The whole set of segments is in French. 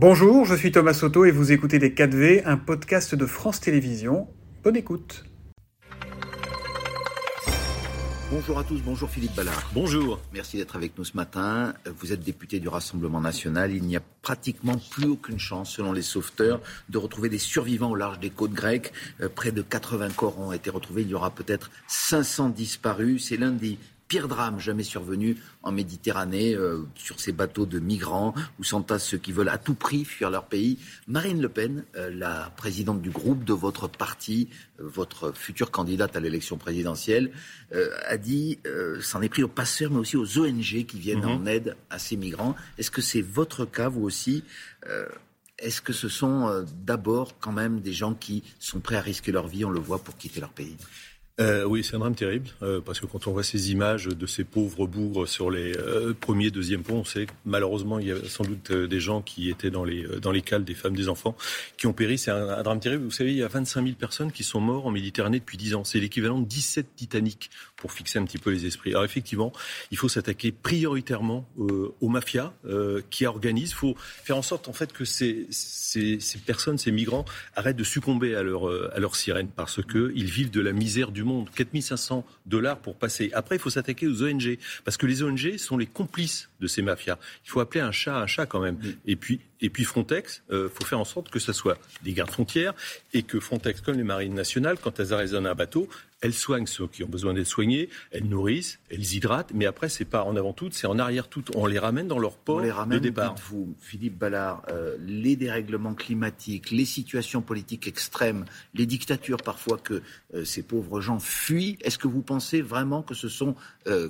Bonjour, je suis Thomas Soto et vous écoutez Les 4V, un podcast de France Télévisions. Bonne écoute. Bonjour à tous, bonjour Philippe Ballard. Bonjour. Merci d'être avec nous ce matin. Vous êtes député du Rassemblement national. Il n'y a pratiquement plus aucune chance, selon les sauveteurs, de retrouver des survivants au large des côtes grecques. Euh, près de 80 corps ont été retrouvés. Il y aura peut-être 500 disparus. C'est lundi pire drame jamais survenu en Méditerranée, euh, sur ces bateaux de migrants où s'entassent ceux qui veulent à tout prix fuir leur pays. Marine Le Pen, euh, la présidente du groupe de votre parti, euh, votre future candidate à l'élection présidentielle, a dit s'en est pris aux passeurs, mais aussi aux ONG qui viennent mhm. en aide à ces migrants. Est-ce que c'est votre cas, vous aussi est-ce que ce sont d'abord quand même des gens qui sont prêts à risquer leur vie, on le voit, pour quitter leur pays? Euh, oui, c'est un drame terrible, euh, parce que quand on voit ces images de ces pauvres bougres sur les euh, premiers, deuxièmes ponts, on sait que malheureusement, il y a sans doute des gens qui étaient dans les, dans les cales, des femmes, des enfants, qui ont péri. C'est un, drame terrible. Vous savez, il y a 25 000 personnes qui sont mortes en Méditerranée depuis 10 ans. C'est l'équivalent de 17 Titanic, pour fixer un petit peu les esprits. Alors effectivement, il faut s'attaquer prioritairement aux mafias qui organisent. Il faut faire en sorte, en fait, que ces, ces, ces, personnes, ces migrants, arrêtent de succomber à leur, à leur sirène, parce qu'ils vivent de la misère du monde. 4500 dollars pour passer. Après, il faut s'attaquer aux ONG, parce que les ONG sont les complices de ces mafias. Il faut appeler un chat un chat quand même. Et puis, et puis Frontex, il euh, faut faire en sorte que ce soit des gardes frontières et que Frontex, comme les marines nationales, quand elles arrêtent un bateau, elles soignent ceux qui ont besoin d'être soignés, elles nourrissent, elles hydratent, mais après, c'est pas en avant tout, c'est en arrière tout. On les ramène dans leur port on les ramène, de départ. Vous, Philippe Ballard, euh, les dérèglements climatiques, les situations politiques extrêmes, les dictatures parfois que euh, ces pauvres gens fuient, est-ce que vous pensez vraiment que ce sont,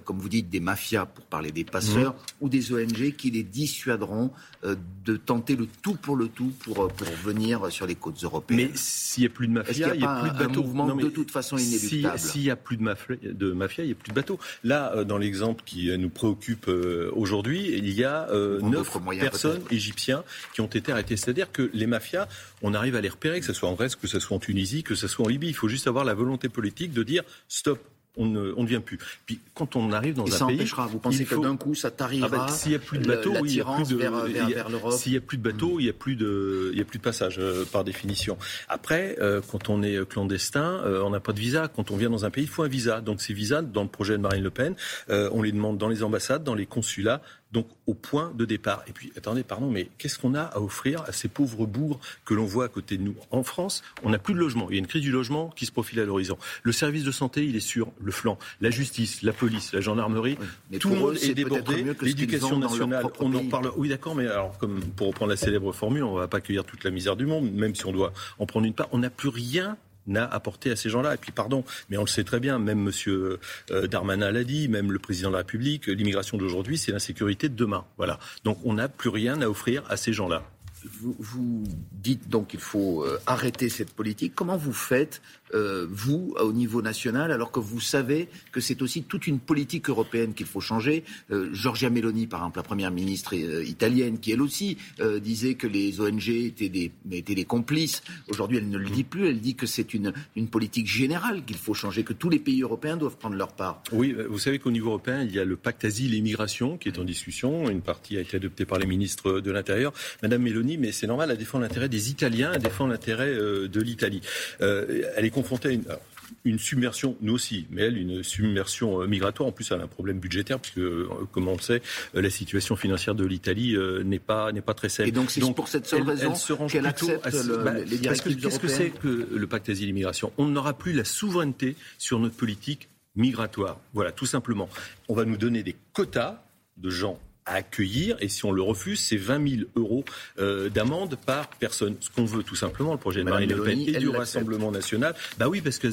comme vous dites, des mafias, pour parler des passeurs, mmh. ou des ONG qui les dissuaderont de tenter le tout pour le tout pour, euh, pour venir sur les côtes européennes? Mais s'il n'y a plus de mafia, il n'y a, plus de bateaux. mouvement de toute façon inéluctable. S'il n'y a plus de mafia, de mafia, il n'y a plus de bateaux. Là, euh, dans l'exemple qui euh, nous préoccupe aujourd'hui, il y a neuf personnes égyptiens qui ont été arrêtées. C'est-à-dire que les mafias, on arrive à les repérer, que ce soit en Grèce, que ce soit en Tunisie, que ce soit en Libye. Il faut juste avoir la volonté politique de dire stop, on ne, vient plus. Puis quand on arrive dans Et un ça pays, empêchera. Vous pensez que d'un coup ça t'arrivera ah bah, S'il n'y a plus de bateaux, il n'y a plus de S'il y a plus de bateaux, il n'y a plus de il y a plus de passage euh, par définition. Après, euh, quand on est clandestin, euh, on n'a pas de visa. Quand on vient dans un pays, il faut un visa. Donc ces visas, dans le projet de Marine Le Pen, on les demande dans les ambassades, dans les consulats, donc au point de départ. Et puis, attendez, pardon, mais qu'est-ce qu'on a à offrir à ces pauvres bourgs que l'on voit à côté de nous? En France, on n'a plus de logement. Il y a une crise du logement qui se profile à l'horizon. Le service de santé, il est sur le flanc. La justice, la police, la gendarmerie, tout le monde est, débordé. L'éducation nationale, on en parle. Oui, d'accord, mais alors, comme pour reprendre la célèbre formule, on ne va pas accueillir toute la misère du monde, même si on doit en prendre une part. On n'a plus rien n'a apporté à ces gens-là. Et puis, pardon, mais on le sait très bien, même M. Euh, Darmanin l'a dit, même le président de la République, l'immigration d'aujourd'hui, c'est l'insécurité de demain. Voilà. Donc, on n'a plus rien à offrir à ces gens-là. Vous, dites donc qu'il faut euh, arrêter cette politique. Comment vous faites euh, vous, au niveau national, alors que vous savez que c'est aussi toute une politique européenne qu'il faut changer? Euh, Giorgia Meloni, par exemple, la première ministre euh, italienne, qui elle aussi disait que les ONG étaient des, complices. Aujourd'hui, elle ne le dit plus. Elle dit que c'est une, politique générale qu'il faut changer, que tous les pays européens doivent prendre leur part. Oui, vous savez qu'au niveau européen, il y a le pacte asile et immigration qui est en discussion. Une partie a été adoptée par les ministres de l'Intérieur. Madame Meloni, mais c'est normal, elle défend l'intérêt des Italiens, elle défend l'intérêt de l'Italie. elle est confrontée à une, submersion, nous aussi, mais elle, une submersion euh, migratoire. En plus, elle a un problème budgétaire, puisque, euh, comme on le sait, euh, la situation financière de l'Italie n'est pas, n'est pas très saine. Et donc, c'est pour cette seule raison qu'elle accepte bah, les directives Qu'est-ce que c'est que le pacte asile-immigration On n'aura plus la souveraineté sur notre politique migratoire. Voilà, tout simplement. On va nous donner des quotas de gens à accueillir. Et si on le refuse, c'est 20 000 euros euh, d'amende par personne. Ce qu'on veut tout simplement, le projet de Marine Le Pen et du Rassemblement national. Bah oui, parce que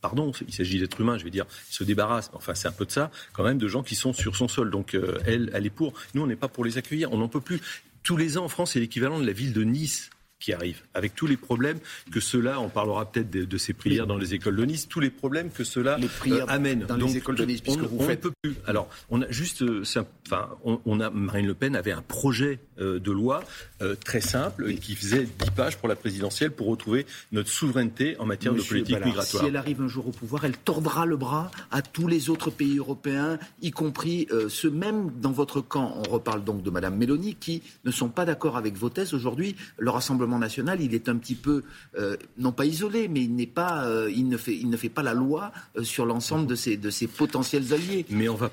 pardon, il s'agit d'êtres humains, je vais dire, se débarrasse, enfin c'est un peu de ça, quand même, de gens qui sont sur son sol. Donc euh, elle, elle est pour. Nous, on n'est pas pour les accueillir, on n'en peut plus. Tous les ans en France, c'est l'équivalent de la ville de Nice qui arrive, avec tous les problèmes que cela, on parlera peut-être de, ces prières dans les écoles de Nice, tous les problèmes que cela euh, amène. Dans les écoles de Nice, puisque on, vous faites... peut plus. Alors, on a juste, euh, enfin, on, a Marine Le Pen avait un projet euh, de loi très simple qui faisait 10 pages pour la présidentielle pour retrouver notre souveraineté en matière de politique migratoire. Si elle arrive un jour au pouvoir, elle tordra le bras à tous les autres pays européens, y compris ceux même dans votre camp. On reparle donc de Madame Mélanie, qui ne sont pas d'accord avec vos thèses aujourd'hui. Le Rassemblement national, il est un petit peu, euh, non pas isolé, mais il n'est pas, euh, il ne fait, il ne fait pas la loi euh, sur l'ensemble de ses, de ses potentiels alliés. Mais on va,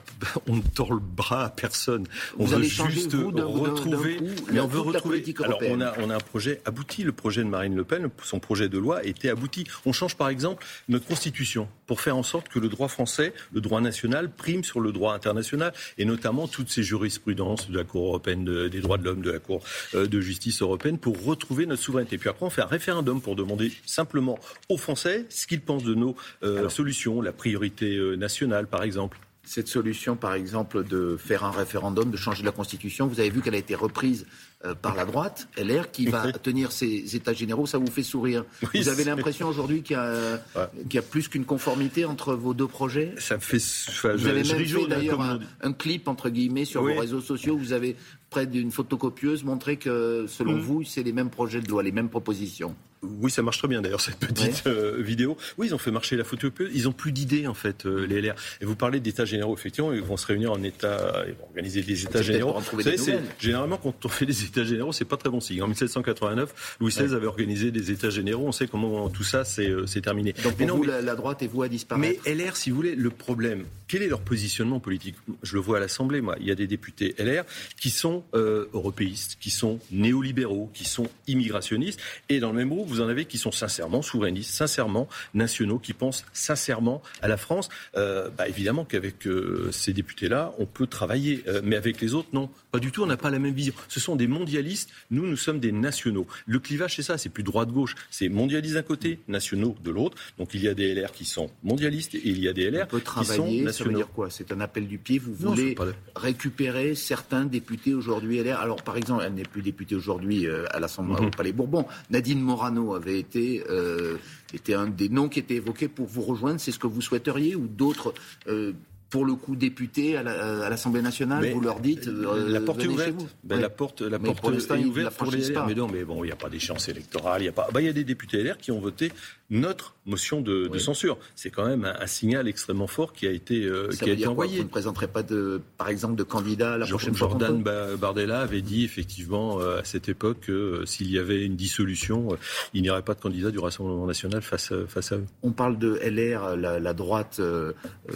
on ne tord le bras à personne. On veut juste retrouver, mais on veut retrouver. Alors on a, on a un projet abouti. Le projet de Marine Le Pen, son projet de loi était abouti. On change par exemple notre constitution pour faire en sorte que le droit français, le droit national, prime sur le droit international et notamment toutes ces jurisprudences de la Cour européenne des droits de l'homme, de la Cour de justice européenne pour retrouver notre souveraineté. Puis après, on fait un référendum pour demander simplement aux Français ce qu'ils pensent de nos euh, solutions, la priorité euh, nationale, par exemple cette solution, par exemple, de faire un référendum, de changer la Constitution, vous avez vu qu'elle a été reprise euh, par la droite, LR, qui va tenir ses états généraux, ça vous fait sourire. vous avez l'impression aujourd'hui qu'il y, a plus qu'une conformité entre vos deux projets Ça me fait... vous avez même fait d'ailleurs un, clip, entre guillemets, sur vos réseaux sociaux. Vous avez, près d'une photocopieuse, montré que, selon mm. vous, c'est les mêmes projets de loi, les mêmes propositions. Oui, ça marche très bien d'ailleurs cette petite euh, vidéo. Oui, ils ont fait marcher la photo. Ils ont plus d'idées en fait, euh, les LR. Et vous parlez d'états généraux, effectivement, ils vont se réunir en état, ils vont organiser des états généraux. Vous savez, c'est généralement quand on fait des états généraux, c'est pas très bon signe. En 1789, Louis XVI avait organisé des états généraux. On sait comment tout ça c'est euh, terminé. Donc pour vous, la, droite est vous à disparaître. Mais LR, si vous voulez, le problème, quel est leur positionnement politique? Je le vois à l'Assemblée, moi. Il y a des députés LR qui sont européistes, qui sont néolibéraux, qui sont immigrationnistes, et dans le même groupe vous en avez qui sont sincèrement souverainistes, sincèrement nationaux, qui pensent sincèrement à la France. Euh, bah, évidemment qu'avec euh, ces députés-là, on peut travailler, euh, mais avec les autres, non, pas du tout. On n'a pas la même vision. Ce sont des mondialistes. Nous, nous sommes des nationaux. Le clivage, c'est ça. C'est plus droite-gauche. C'est mondialistes d'un côté, nationaux de l'autre. Donc il y a des LR qui sont mondialistes et il y a des LR qui sont nationaux. Ça veut dire quoi C'est un appel du pied. Vous voulez récupérer certains députés aujourd'hui LR. Alors par exemple, elle n'est plus députée aujourd'hui à l'Assemblée mm-hmm. au Palais Bourbon. Nadine Morano avait été, euh, était un des noms qui était évoqué pour vous rejoindre. C'est ce que vous souhaiteriez ou d'autres euh, pour le coup députés à l'Assemblée nationale, vous leur dites euh, la porte est ouverte. Ben, la porte, la porte est ouverte pour les LR. Mais non, mais bon, il n'y a pas d'échéance électorale. Il y a pas. Ben, il y a des députés LR qui ont voté notre motion de, censure. C'est quand même un, signal extrêmement fort qui a été, euh, qui a été envoyé. vous ne présenterez pas, de, par exemple, de candidat à la prochaine Jordan Bardella avait dit effectivement euh, à cette époque que euh, s'il y avait une dissolution, il n'y aurait pas de candidat du Rassemblement national face, face à eux. On parle de LR, la, droite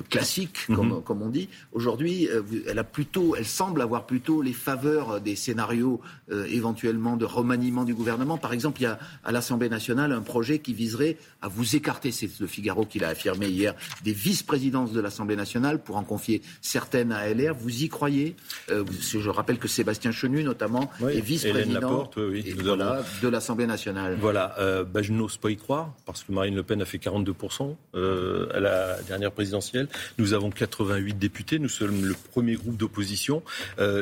classique, comme, mhm. comme, on dit. Aujourd'hui, elle a plutôt, elle semble avoir plutôt les faveurs des scénarios éventuellement de remaniement du gouvernement. Par exemple, il y a à l'Assemblée nationale un projet qui viserait à vous écarter, c'est le Figaro qui l'a affirmé hier, des vice-présidences de l'Assemblée nationale pour en confier certaines à LR. Vous y croyez? Euh, Je rappelle que Sébastien Chenu, notamment, est vice-président de l'Assemblée nationale. Voilà, euh, bah, je n'ose pas y croire, parce que Marine Le Pen a fait 42% euh, à la dernière présidentielle. Nous avons 88 députés, nous sommes le premier groupe d'opposition.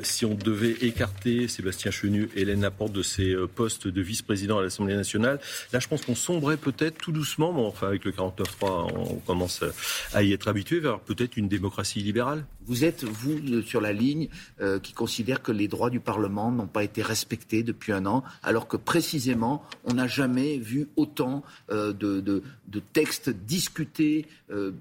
si on devait écarter Sébastien Chenu et Hélène Laporte de ses postes de vice-président à l'Assemblée nationale, là je pense qu'on sombrait peut-être tout doucement, bon, enfin avec le 49.3, on commence à y être habitué vers peut-être une démocratie libérale. Vous êtes, vous, sur la ligne euh, qui considère que les droits du Parlement n'ont pas été respectés depuis un an, alors que précisément, on n'a jamais vu autant euh, de, textes discutés. Euh,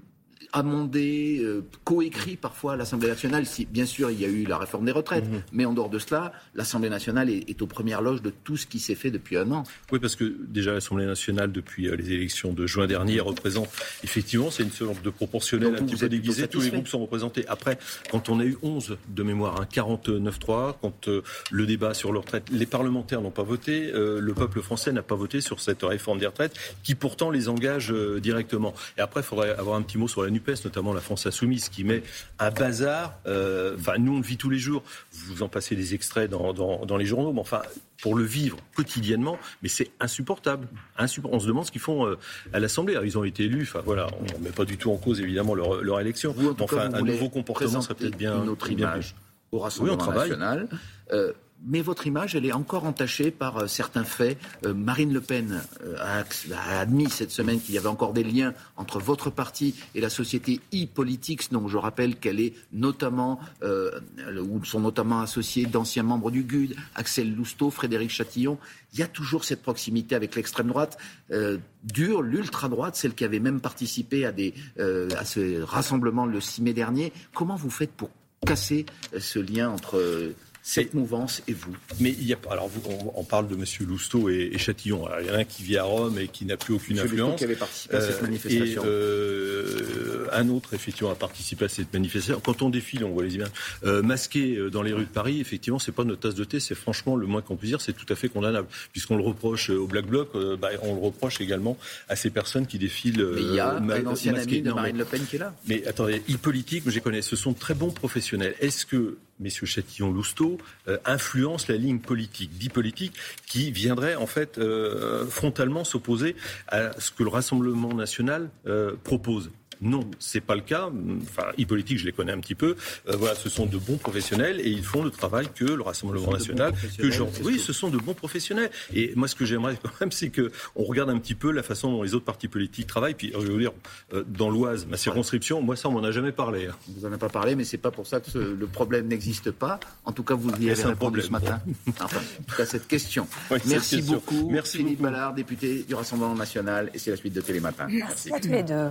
amendé, euh, coécrit parfois à l'Assemblée nationale. Si, bien sûr, il y a eu la réforme des retraites, mhm. mais en dehors de cela, l'Assemblée nationale est, aux premières loges de tout ce qui s'est fait depuis un an. Oui, parce que déjà l'Assemblée nationale, depuis euh, les élections de juin dernier, représente effectivement, c'est une sorte de proportionnel un petit peu déguisé. Tous les groupes sont représentés. Après, quand on a eu 11 de mémoire, un 49-3, quand euh, le débat sur le retraite, les parlementaires n'ont pas voté, le peuple français n'a pas voté sur cette réforme des retraites, qui pourtant les engage directement. Et après, il faudrait avoir un petit mot sur la notamment la France Insoumise, qui met un bazar. Euh, enfin, nous, on le vit tous les jours. Vous en passez des extraits dans, dans, les journaux, mais enfin, pour le vivre quotidiennement, mais c'est insupportable. On se demande ce qu'ils font euh, à l'Assemblée. Ils ont été élus, enfin voilà, on ne met pas du tout en cause évidemment leur, leur élection. enfin, un nouveau comportement serait peut-être bien une autre image au Rassemblement national. Euh, mais votre image, elle est encore entachée par euh, certains faits. Euh, Marine Le Pen euh, a, admis cette semaine qu'il y avait encore des liens entre votre parti et la société e-politics, dont je rappelle qu'elle est notamment, ou sont notamment associés d'anciens membres du GUD, Axel Lousteau, Frédéric Chatillon. Il y a toujours cette proximité avec l'extrême droite. dure, l'ultra-droite, celle qui avait même participé à, des, à ce rassemblement le 6 mai dernier. Comment vous faites pour casser ce lien entre cette mouvance et vous Mais il y a alors on, parle de Monsieur Lousteau et, Châtillon. il y en a un qui vit à Rome et qui n'a plus aucune influence. qui avait participé à cette euh, manifestation. Et, euh, un autre effectivement a participé à cette manifestation. Quand on défile, on voit les images euh, masqués dans les rues de Paris. Effectivement, c'est pas notre tasse de thé. C'est franchement le moins qu'on puisse dire. C'est tout à fait condamnable, puisqu'on le reproche au Black Bloc. Bah, on le reproche également à ces personnes qui défilent. Mais il y a un ancien ami de Marine Le Pen qui est là. Mais attendez, e-politique, je les connais. Ce sont très bons professionnels. Est-ce que messieurs Châtillon-Lousteau, euh, influence la ligne politique, bipolitique, qui viendrait en fait euh, frontalement s'opposer à ce que le Rassemblement national euh, propose. Non, c'est pas le cas. Enfin, e-politique, je les connais un petit peu. Euh, voilà, ce sont de bons professionnels et ils font le travail que le Rassemblement national, que Oui, ce sont de bons professionnels. Et moi, ce que j'aimerais quand même, c'est que on regarde un petit peu la façon dont les autres partis politiques travaillent. Puis, je veux dire, euh, dans l'Oise, ma circonscription, moi, ça, on m'en a jamais parlé. Hein. Vous en avez pas parlé, mais c'est pas pour ça que le problème n'existe pas. En tout cas, vous y avez répondu ce matin. enfin, en tout cas, cette question. Merci beaucoup. Merci Philippe Ballard, député du Rassemblement national, et c'est la suite de Télématin. Merci, Merci. à tous les deux.